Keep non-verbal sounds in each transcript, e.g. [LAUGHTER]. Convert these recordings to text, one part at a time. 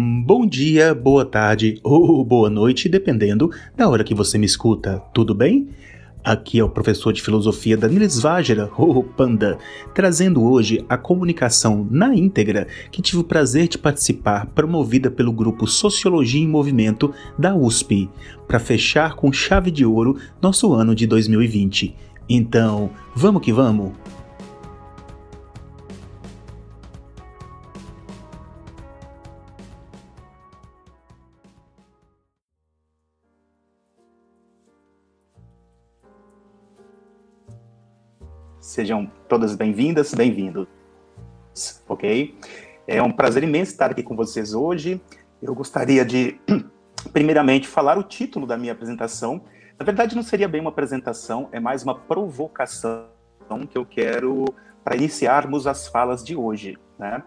Hum, bom dia, boa tarde ou boa noite, dependendo da hora que você me escuta, tudo bem? Aqui é o professor de filosofia Danilis Vágera, [LAUGHS] ou Panda, trazendo hoje a comunicação na íntegra que tive o prazer de participar, promovida pelo grupo Sociologia em Movimento da USP, para fechar com chave de ouro nosso ano de 2020. Então, vamos que vamos! Sejam todas bem-vindas, bem-vindos. Ok? É um prazer imenso estar aqui com vocês hoje. Eu gostaria de, [CLEARS THROAT] primeiramente, falar o título da minha apresentação. Na verdade, não seria bem uma apresentação, é mais uma provocação que eu quero para iniciarmos as falas de hoje. Né?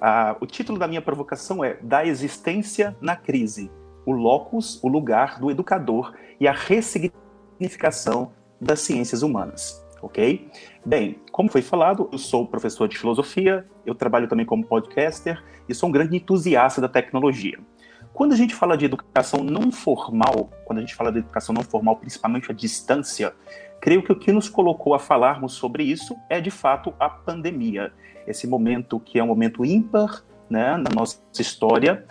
Ah, o título da minha provocação é Da existência na crise: o locus, o lugar do educador e a ressignificação das ciências humanas ok? Bem, como foi falado, eu sou professor de filosofia, eu trabalho também como podcaster e sou um grande entusiasta da tecnologia. Quando a gente fala de educação não formal, quando a gente fala de educação não formal, principalmente a distância, creio que o que nos colocou a falarmos sobre isso é de fato a pandemia. Esse momento que é um momento ímpar né, na nossa história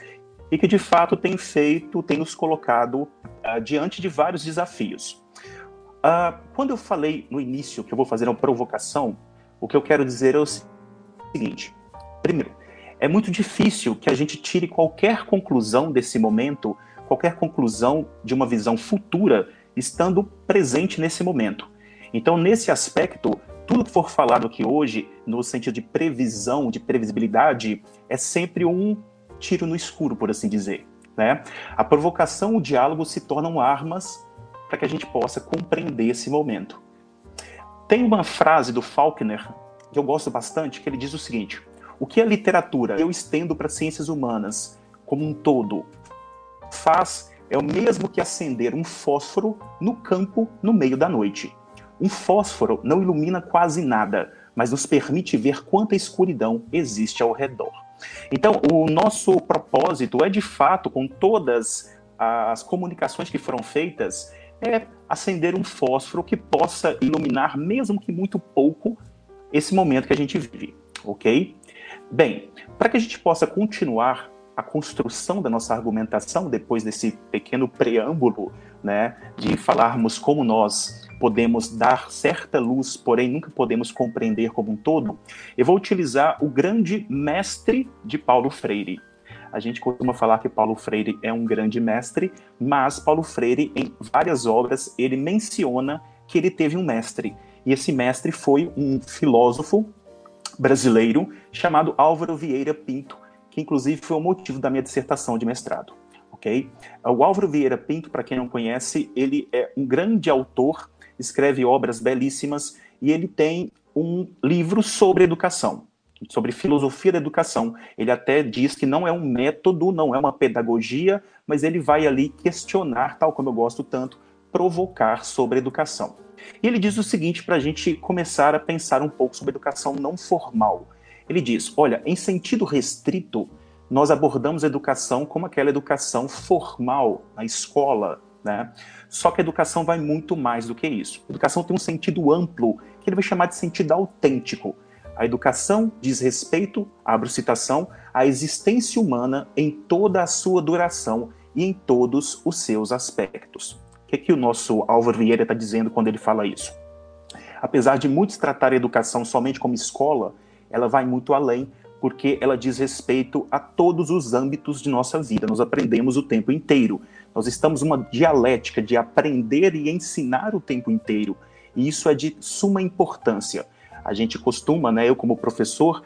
e que de fato tem feito, tem nos colocado uh, diante de vários desafios. Uh, quando eu falei no início que eu vou fazer uma provocação, o que eu quero dizer é o seguinte: primeiro, é muito difícil que a gente tire qualquer conclusão desse momento, qualquer conclusão de uma visão futura, estando presente nesse momento. Então, nesse aspecto, tudo que for falado aqui hoje, no sentido de previsão, de previsibilidade, é sempre um tiro no escuro, por assim dizer. Né? A provocação o diálogo se tornam armas para que a gente possa compreender esse momento. Tem uma frase do Faulkner que eu gosto bastante, que ele diz o seguinte: o que a literatura eu estendo para ciências humanas como um todo faz é o mesmo que acender um fósforo no campo no meio da noite. Um fósforo não ilumina quase nada, mas nos permite ver quanta escuridão existe ao redor. Então, o nosso propósito é de fato, com todas as comunicações que foram feitas, é acender um fósforo que possa iluminar, mesmo que muito pouco, esse momento que a gente vive, ok? Bem, para que a gente possa continuar a construção da nossa argumentação depois desse pequeno preâmbulo, né, de falarmos como nós podemos dar certa luz, porém nunca podemos compreender como um todo, eu vou utilizar o grande mestre de Paulo Freire, a gente costuma falar que Paulo Freire é um grande mestre, mas Paulo Freire, em várias obras, ele menciona que ele teve um mestre. E esse mestre foi um filósofo brasileiro chamado Álvaro Vieira Pinto, que inclusive foi o motivo da minha dissertação de mestrado. ok? O Álvaro Vieira Pinto, para quem não conhece, ele é um grande autor, escreve obras belíssimas e ele tem um livro sobre educação sobre filosofia da educação. Ele até diz que não é um método, não é uma pedagogia, mas ele vai ali questionar, tal como eu gosto tanto, provocar sobre educação. E ele diz o seguinte para a gente começar a pensar um pouco sobre educação não formal. Ele diz: olha, em sentido restrito, nós abordamos a educação como aquela educação formal na escola, né? Só que a educação vai muito mais do que isso. A educação tem um sentido amplo, que ele vai chamar de sentido autêntico. A educação diz respeito, abro citação, à existência humana em toda a sua duração e em todos os seus aspectos. O que, é que o nosso Álvaro Vieira está dizendo quando ele fala isso? Apesar de muitos tratar a educação somente como escola, ela vai muito além, porque ela diz respeito a todos os âmbitos de nossa vida. Nós aprendemos o tempo inteiro. Nós estamos numa dialética de aprender e ensinar o tempo inteiro. E isso é de suma importância. A gente costuma, né, eu como professor,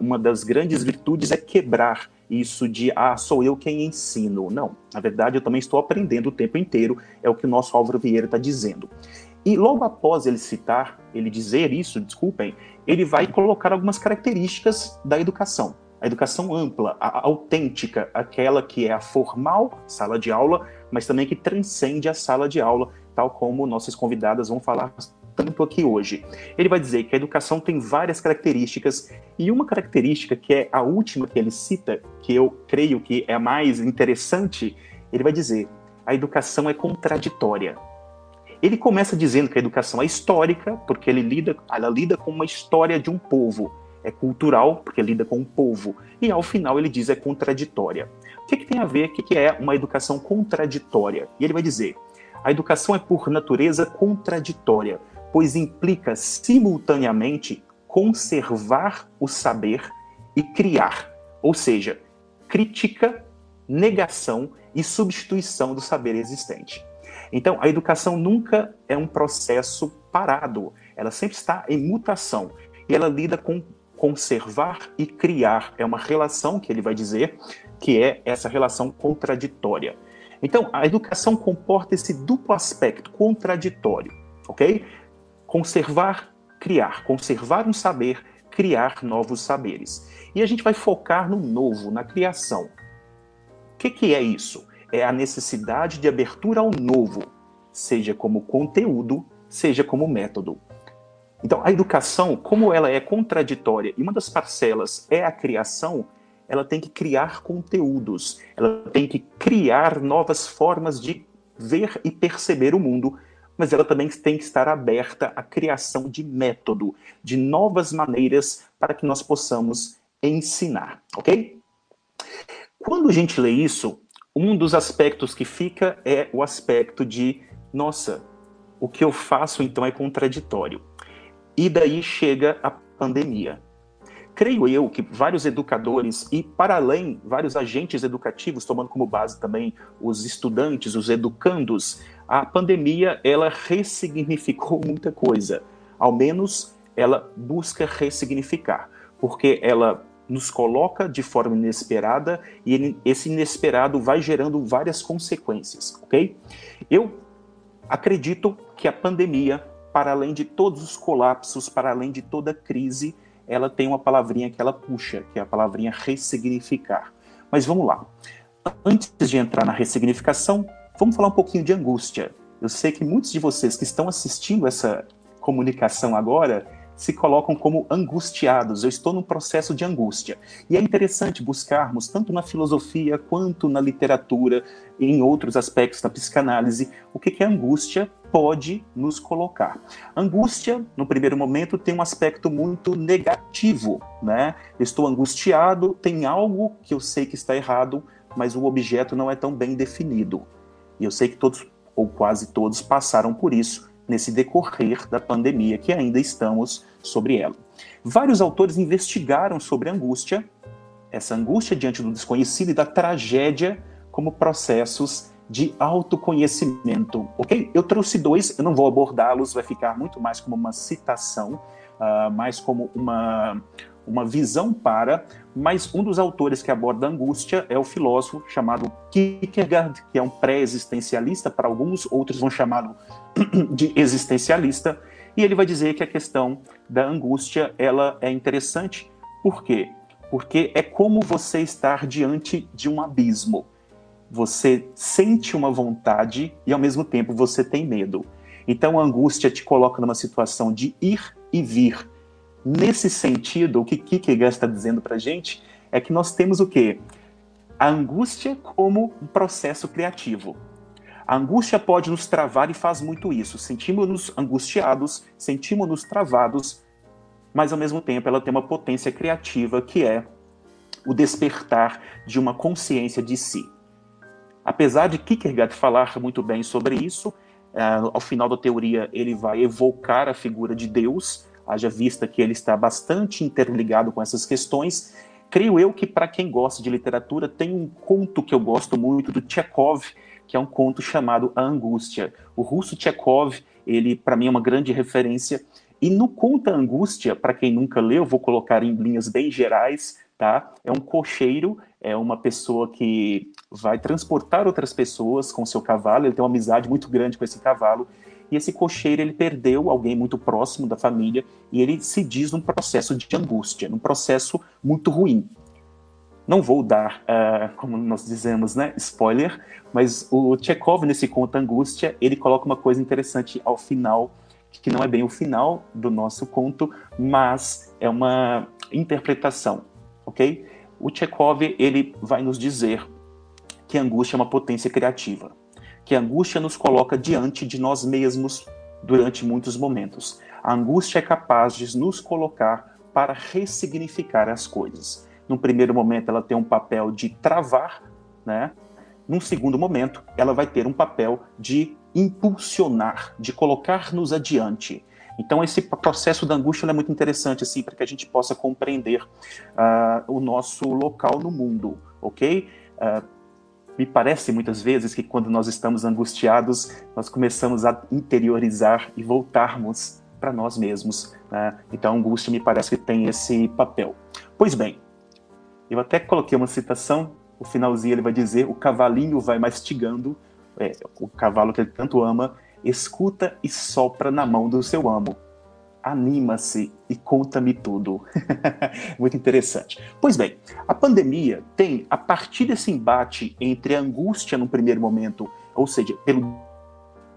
uma das grandes virtudes é quebrar isso de, ah, sou eu quem ensino. Não, na verdade eu também estou aprendendo o tempo inteiro, é o que o nosso Álvaro Vieira está dizendo. E logo após ele citar, ele dizer isso, desculpem, ele vai colocar algumas características da educação. A educação ampla, a autêntica, aquela que é a formal, sala de aula, mas também que transcende a sala de aula, tal como nossas convidadas vão falar tanto aqui hoje. Ele vai dizer que a educação tem várias características, e uma característica que é a última que ele cita, que eu creio que é a mais interessante, ele vai dizer: a educação é contraditória. Ele começa dizendo que a educação é histórica, porque ele lida, ela lida com uma história de um povo. É cultural, porque lida com um povo. E ao final ele diz é contraditória. O que, que tem a ver? O que, que é uma educação contraditória? E ele vai dizer: a educação é por natureza contraditória, pois implica simultaneamente conservar o saber e criar, ou seja, crítica, negação e substituição do saber existente. Então, a educação nunca é um processo parado, ela sempre está em mutação e ela lida com conservar e criar. É uma relação que ele vai dizer que é essa relação contraditória. Então, a educação comporta esse duplo aspecto contraditório, ok? Conservar, criar, conservar um saber, criar novos saberes. E a gente vai focar no novo, na criação. O que, que é isso? É a necessidade de abertura ao novo, seja como conteúdo, seja como método. Então, a educação, como ela é contraditória e uma das parcelas é a criação, ela tem que criar conteúdos, ela tem que criar novas formas de ver e perceber o mundo, mas ela também tem que estar aberta à criação de método, de novas maneiras para que nós possamos ensinar, ok? Quando a gente lê isso, um dos aspectos que fica é o aspecto de, nossa, o que eu faço então é contraditório. E daí chega a pandemia creio eu que vários educadores e, para além, vários agentes educativos, tomando como base também os estudantes, os educandos, a pandemia ela ressignificou muita coisa. Ao menos ela busca ressignificar, porque ela nos coloca de forma inesperada e esse inesperado vai gerando várias consequências, ok? Eu acredito que a pandemia, para além de todos os colapsos, para além de toda crise, ela tem uma palavrinha que ela puxa, que é a palavrinha ressignificar. Mas vamos lá. Antes de entrar na ressignificação, vamos falar um pouquinho de angústia. Eu sei que muitos de vocês que estão assistindo essa comunicação agora se colocam como angustiados. Eu estou num processo de angústia. E é interessante buscarmos, tanto na filosofia quanto na literatura, em outros aspectos da psicanálise, o que, que a angústia pode nos colocar. Angústia, no primeiro momento, tem um aspecto muito negativo, né? Estou angustiado, tem algo que eu sei que está errado, mas o objeto não é tão bem definido. E eu sei que todos, ou quase todos, passaram por isso nesse decorrer da pandemia que ainda estamos sobre ela. Vários autores investigaram sobre a angústia, essa angústia diante do desconhecido e da tragédia como processos de autoconhecimento, ok? Eu trouxe dois, eu não vou abordá-los, vai ficar muito mais como uma citação, uh, mais como uma, uma visão para, mas um dos autores que aborda a angústia é o filósofo chamado Kierkegaard, que é um pré-existencialista, para alguns, outros vão chamá-lo [CLEARS THROAT] de existencialista, e ele vai dizer que a questão da angústia ela é interessante, por quê? Porque é como você estar diante de um abismo. Você sente uma vontade e ao mesmo tempo você tem medo. Então a angústia te coloca numa situação de ir e vir. Nesse sentido, o que Kierkegaard está dizendo para gente é que nós temos o quê? A angústia como um processo criativo. A angústia pode nos travar e faz muito isso. Sentimos-nos angustiados, sentimos-nos travados, mas ao mesmo tempo ela tem uma potência criativa que é o despertar de uma consciência de si. Apesar de Kierkegaard falar muito bem sobre isso, é, ao final da teoria ele vai evocar a figura de Deus, haja vista que ele está bastante interligado com essas questões. Creio eu que para quem gosta de literatura tem um conto que eu gosto muito do Chekhov, que é um conto chamado A Angústia. O russo Chekhov, ele para mim é uma grande referência. E no conto A Angústia, para quem nunca leu, vou colocar em linhas bem gerais, tá? É um cocheiro, é uma pessoa que vai transportar outras pessoas com seu cavalo, ele tem uma amizade muito grande com esse cavalo, e esse cocheiro ele perdeu alguém muito próximo da família e ele se diz num processo de angústia, num processo muito ruim. Não vou dar, uh, como nós dizemos, né, spoiler, mas o Chekhov, nesse conto Angústia, ele coloca uma coisa interessante ao final, que não é bem o final do nosso conto, mas é uma interpretação, ok? O Chekhov ele vai nos dizer que angústia é uma potência criativa, que a angústia nos coloca diante de nós mesmos durante muitos momentos. A angústia é capaz de nos colocar para ressignificar as coisas. No primeiro momento, ela tem um papel de travar, né? Num segundo momento, ela vai ter um papel de impulsionar, de colocar-nos adiante. Então, esse processo da angústia é muito interessante, assim, para que a gente possa compreender uh, o nosso local no mundo, ok? Uh, me parece muitas vezes que quando nós estamos angustiados, nós começamos a interiorizar e voltarmos para nós mesmos. Né? Então, a angústia me parece que tem esse papel. Pois bem, eu até coloquei uma citação, o finalzinho ele vai dizer: o cavalinho vai mastigando, é, o cavalo que ele tanto ama, escuta e sopra na mão do seu amo. Anima-se e conta-me tudo. [LAUGHS] Muito interessante. Pois bem, a pandemia tem, a partir desse embate entre a angústia no primeiro momento, ou seja, pelo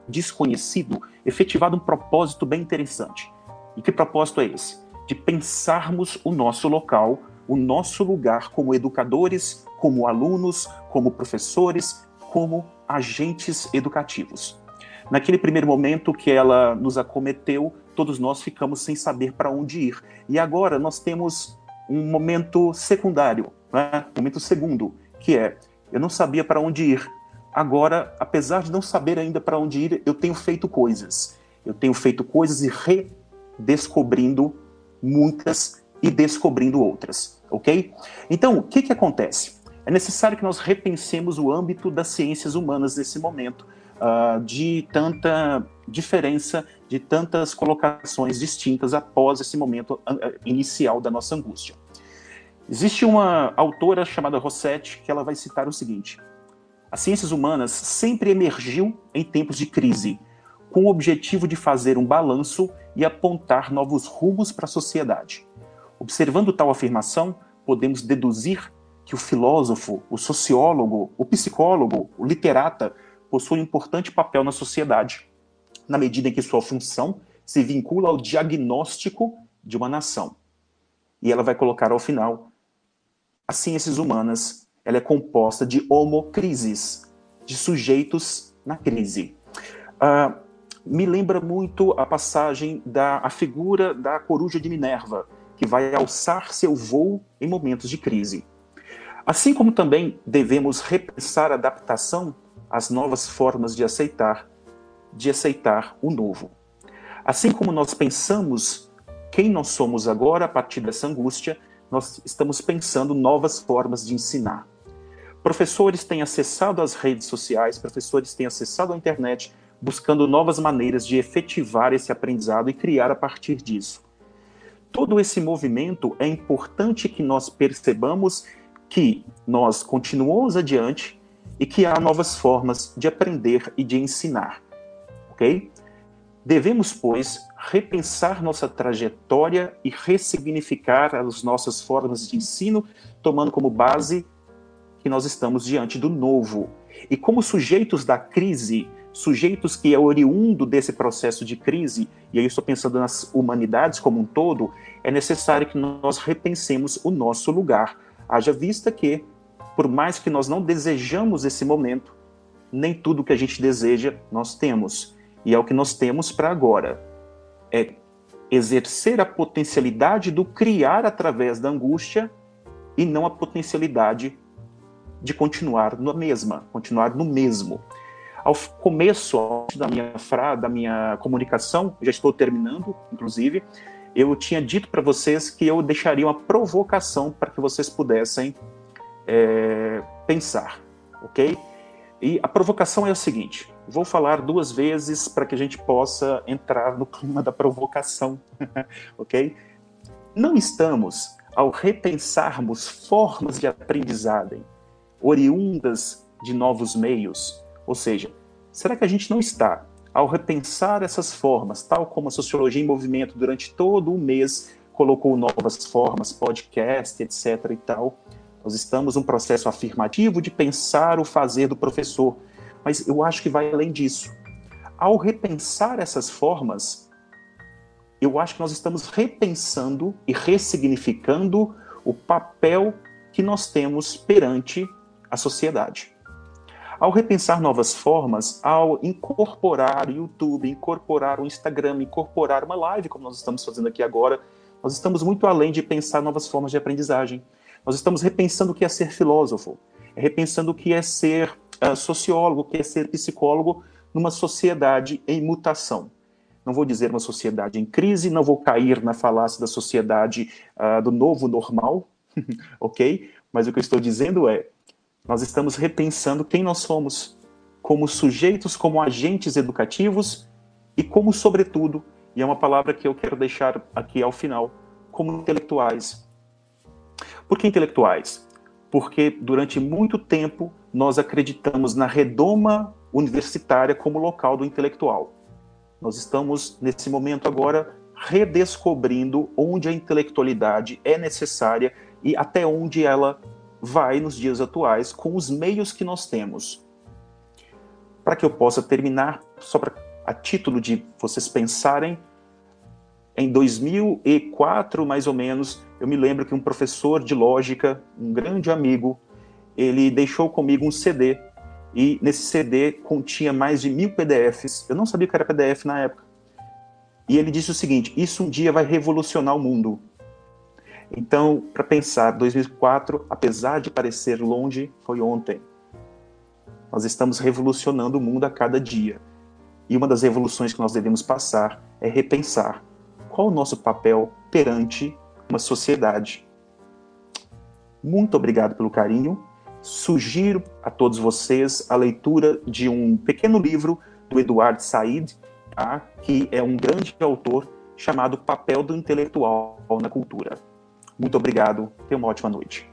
desconhecido, efetivado um propósito bem interessante. E que propósito é esse? De pensarmos o nosso local, o nosso lugar como educadores, como alunos, como professores, como agentes educativos. Naquele primeiro momento que ela nos acometeu, todos nós ficamos sem saber para onde ir. E agora nós temos um momento secundário, né? momento segundo, que é eu não sabia para onde ir. Agora, apesar de não saber ainda para onde ir, eu tenho feito coisas. Eu tenho feito coisas e redescobrindo muitas e descobrindo outras, ok? Então, o que, que acontece? É necessário que nós repensemos o âmbito das ciências humanas nesse momento uh, de tanta diferença, de tantas colocações distintas após esse momento uh, inicial da nossa angústia. Existe uma autora chamada Rossetti que ela vai citar o seguinte: as ciências humanas sempre emergiu em tempos de crise, com o objetivo de fazer um balanço e apontar novos rumos para a sociedade. Observando tal afirmação, podemos deduzir que o filósofo, o sociólogo, o psicólogo, o literata possui um importante papel na sociedade, na medida em que sua função se vincula ao diagnóstico de uma nação. E ela vai colocar ao final: as ciências humanas ela é composta de homocrises, de sujeitos na crise. Uh, me lembra muito a passagem da a figura da coruja de Minerva, que vai alçar seu voo em momentos de crise. Assim como também devemos repensar a adaptação as novas formas de aceitar, de aceitar o novo. Assim como nós pensamos quem nós somos agora a partir dessa angústia, nós estamos pensando novas formas de ensinar. Professores têm acessado as redes sociais, professores têm acessado a internet, buscando novas maneiras de efetivar esse aprendizado e criar a partir disso. Todo esse movimento é importante que nós percebamos que nós continuamos adiante e que há novas formas de aprender e de ensinar. Ok? Devemos, pois, repensar nossa trajetória e ressignificar as nossas formas de ensino, tomando como base que nós estamos diante do novo. E como sujeitos da crise, sujeitos que é oriundo desse processo de crise, e aí estou pensando nas humanidades como um todo, é necessário que nós repensemos o nosso lugar. Haja vista que por mais que nós não desejamos esse momento, nem tudo que a gente deseja nós temos. E é o que nós temos para agora. É exercer a potencialidade do criar através da angústia e não a potencialidade de continuar na mesma, continuar no mesmo. Ao começo da minha frase, da minha comunicação, já estou terminando, inclusive, eu tinha dito para vocês que eu deixaria uma provocação para que vocês pudessem é, pensar, ok? E a provocação é a seguinte: vou falar duas vezes para que a gente possa entrar no clima da provocação, [LAUGHS] ok? Não estamos, ao repensarmos formas de aprendizagem oriundas de novos meios, ou seja, será que a gente não está, ao repensar essas formas, tal como a Sociologia em Movimento durante todo o mês colocou novas formas, podcast, etc. e tal, nós estamos num processo afirmativo de pensar o fazer do professor, mas eu acho que vai além disso. Ao repensar essas formas, eu acho que nós estamos repensando e ressignificando o papel que nós temos perante a sociedade. Ao repensar novas formas, ao incorporar o YouTube, incorporar o Instagram, incorporar uma live, como nós estamos fazendo aqui agora, nós estamos muito além de pensar novas formas de aprendizagem. Nós estamos repensando o que é ser filósofo, repensando o que é ser uh, sociólogo, o que é ser psicólogo numa sociedade em mutação. Não vou dizer uma sociedade em crise, não vou cair na falácia da sociedade uh, do novo normal, [LAUGHS] ok? Mas o que eu estou dizendo é, nós estamos repensando quem nós somos, como sujeitos, como agentes educativos e como, sobretudo, e é uma palavra que eu quero deixar aqui ao final, como intelectuais. Por que intelectuais? Porque durante muito tempo nós acreditamos na redoma universitária como local do intelectual. Nós estamos, nesse momento agora, redescobrindo onde a intelectualidade é necessária e até onde ela vai nos dias atuais com os meios que nós temos. Para que eu possa terminar, só para a título de vocês pensarem, em 2004, mais ou menos, eu me lembro que um professor de lógica, um grande amigo, ele deixou comigo um CD e nesse CD continha mais de mil PDFs. Eu não sabia o que era PDF na época. E ele disse o seguinte: Isso um dia vai revolucionar o mundo. Então, para pensar, 2004, apesar de parecer longe, foi ontem. Nós estamos revolucionando o mundo a cada dia. E uma das revoluções que nós devemos passar é repensar qual o nosso papel perante uma sociedade. Muito obrigado pelo carinho. Sugiro a todos vocês a leitura de um pequeno livro do Eduardo Said, tá? que é um grande autor chamado Papel do Intelectual na Cultura. Muito obrigado. Tenha uma ótima noite.